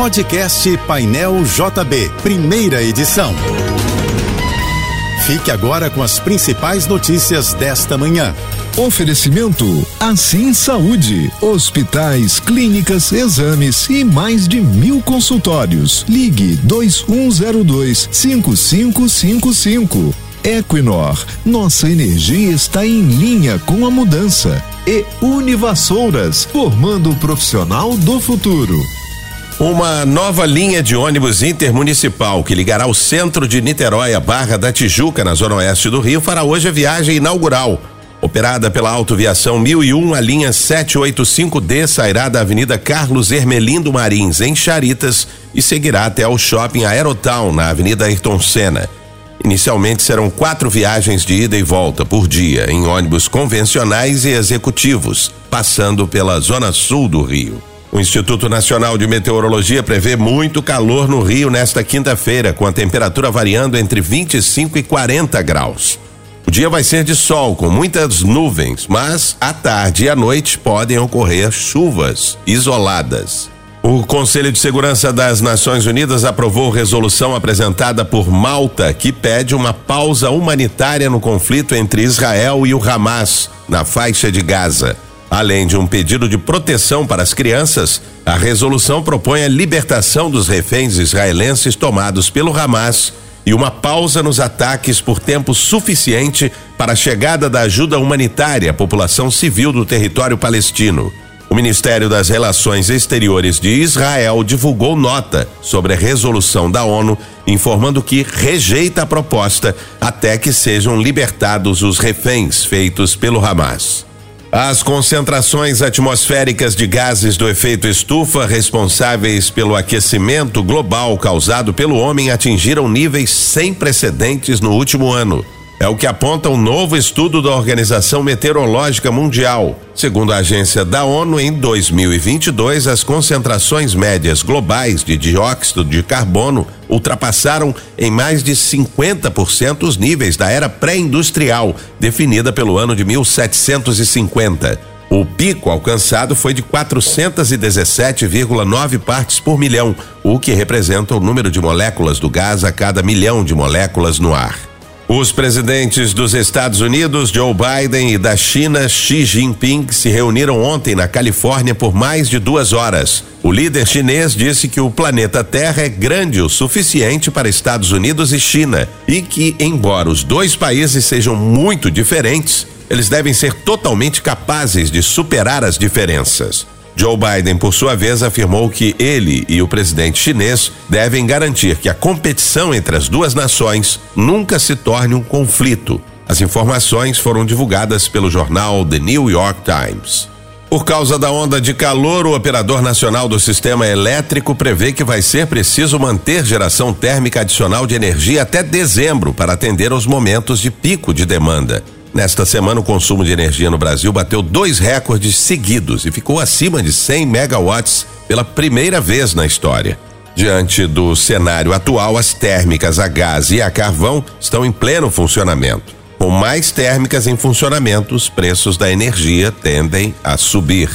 Podcast Painel JB, primeira edição. Fique agora com as principais notícias desta manhã. Oferecimento Assim Saúde. Hospitais, clínicas, exames e mais de mil consultórios. Ligue 2102 5555. Equinor, nossa energia está em linha com a mudança. E Univassouras, formando o profissional do futuro. Uma nova linha de ônibus intermunicipal que ligará o centro de Niterói à Barra da Tijuca, na zona oeste do Rio, fará hoje a viagem inaugural. Operada pela Autoviação 1001, a linha 785D sairá da Avenida Carlos Hermelindo Marins, em Charitas, e seguirá até o shopping Aerotown, na Avenida Ayrton Senna. Inicialmente serão quatro viagens de ida e volta por dia em ônibus convencionais e executivos, passando pela zona sul do Rio. O Instituto Nacional de Meteorologia prevê muito calor no Rio nesta quinta-feira, com a temperatura variando entre 25 e 40 graus. O dia vai ser de sol, com muitas nuvens, mas à tarde e à noite podem ocorrer chuvas isoladas. O Conselho de Segurança das Nações Unidas aprovou resolução apresentada por Malta que pede uma pausa humanitária no conflito entre Israel e o Hamas na faixa de Gaza. Além de um pedido de proteção para as crianças, a resolução propõe a libertação dos reféns israelenses tomados pelo Hamas e uma pausa nos ataques por tempo suficiente para a chegada da ajuda humanitária à população civil do território palestino. O Ministério das Relações Exteriores de Israel divulgou nota sobre a resolução da ONU, informando que rejeita a proposta até que sejam libertados os reféns feitos pelo Hamas. As concentrações atmosféricas de gases do efeito estufa responsáveis pelo aquecimento global causado pelo homem atingiram níveis sem precedentes no último ano. É o que aponta um novo estudo da Organização Meteorológica Mundial. Segundo a agência da ONU, em 2022, as concentrações médias globais de dióxido de carbono ultrapassaram em mais de 50% os níveis da era pré-industrial, definida pelo ano de 1750. O pico alcançado foi de 417,9 partes por milhão, o que representa o número de moléculas do gás a cada milhão de moléculas no ar. Os presidentes dos Estados Unidos, Joe Biden, e da China, Xi Jinping, se reuniram ontem na Califórnia por mais de duas horas. O líder chinês disse que o planeta Terra é grande o suficiente para Estados Unidos e China e que, embora os dois países sejam muito diferentes, eles devem ser totalmente capazes de superar as diferenças. Joe Biden, por sua vez, afirmou que ele e o presidente chinês devem garantir que a competição entre as duas nações nunca se torne um conflito. As informações foram divulgadas pelo jornal The New York Times. Por causa da onda de calor, o operador nacional do sistema elétrico prevê que vai ser preciso manter geração térmica adicional de energia até dezembro para atender aos momentos de pico de demanda. Nesta semana, o consumo de energia no Brasil bateu dois recordes seguidos e ficou acima de 100 megawatts pela primeira vez na história. Diante do cenário atual, as térmicas a gás e a carvão estão em pleno funcionamento. Com mais térmicas em funcionamento, os preços da energia tendem a subir.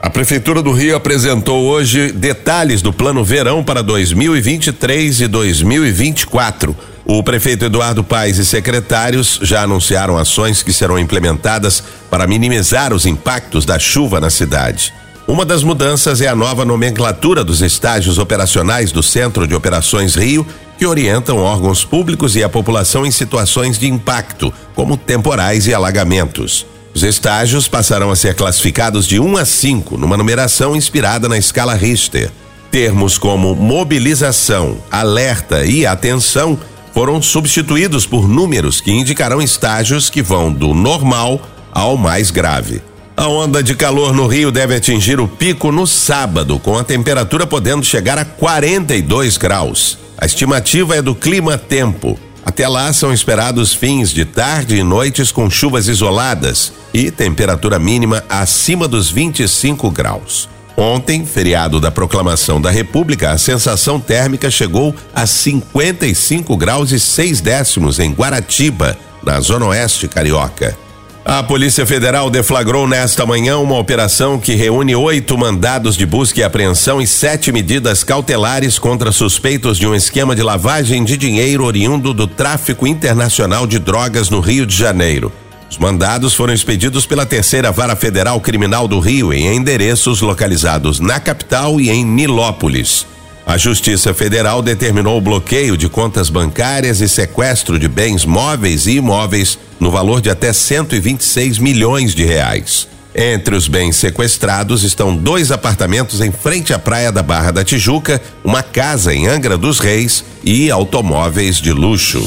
A Prefeitura do Rio apresentou hoje detalhes do Plano Verão para 2023 e 2024 o prefeito Eduardo Paes e secretários já anunciaram ações que serão implementadas para minimizar os impactos da chuva na cidade. Uma das mudanças é a nova nomenclatura dos estágios operacionais do Centro de Operações Rio, que orientam órgãos públicos e a população em situações de impacto, como temporais e alagamentos. Os estágios passarão a ser classificados de 1 a 5, numa numeração inspirada na escala Richter. Termos como mobilização, alerta e atenção foram substituídos por números que indicarão estágios que vão do normal ao mais grave. A onda de calor no Rio deve atingir o pico no sábado, com a temperatura podendo chegar a 42 graus. A estimativa é do clima tempo. Até lá são esperados fins de tarde e noites com chuvas isoladas e temperatura mínima acima dos 25 graus. Ontem, feriado da proclamação da República, a sensação térmica chegou a 55 graus e 6 décimos em Guaratiba, na zona oeste carioca. A Polícia Federal deflagrou nesta manhã uma operação que reúne oito mandados de busca e apreensão e sete medidas cautelares contra suspeitos de um esquema de lavagem de dinheiro oriundo do tráfico internacional de drogas no Rio de Janeiro. Os mandados foram expedidos pela Terceira Vara Federal Criminal do Rio em endereços localizados na capital e em Nilópolis. A Justiça Federal determinou o bloqueio de contas bancárias e sequestro de bens móveis e imóveis no valor de até 126 milhões de reais. Entre os bens sequestrados estão dois apartamentos em frente à praia da Barra da Tijuca, uma casa em Angra dos Reis e automóveis de luxo.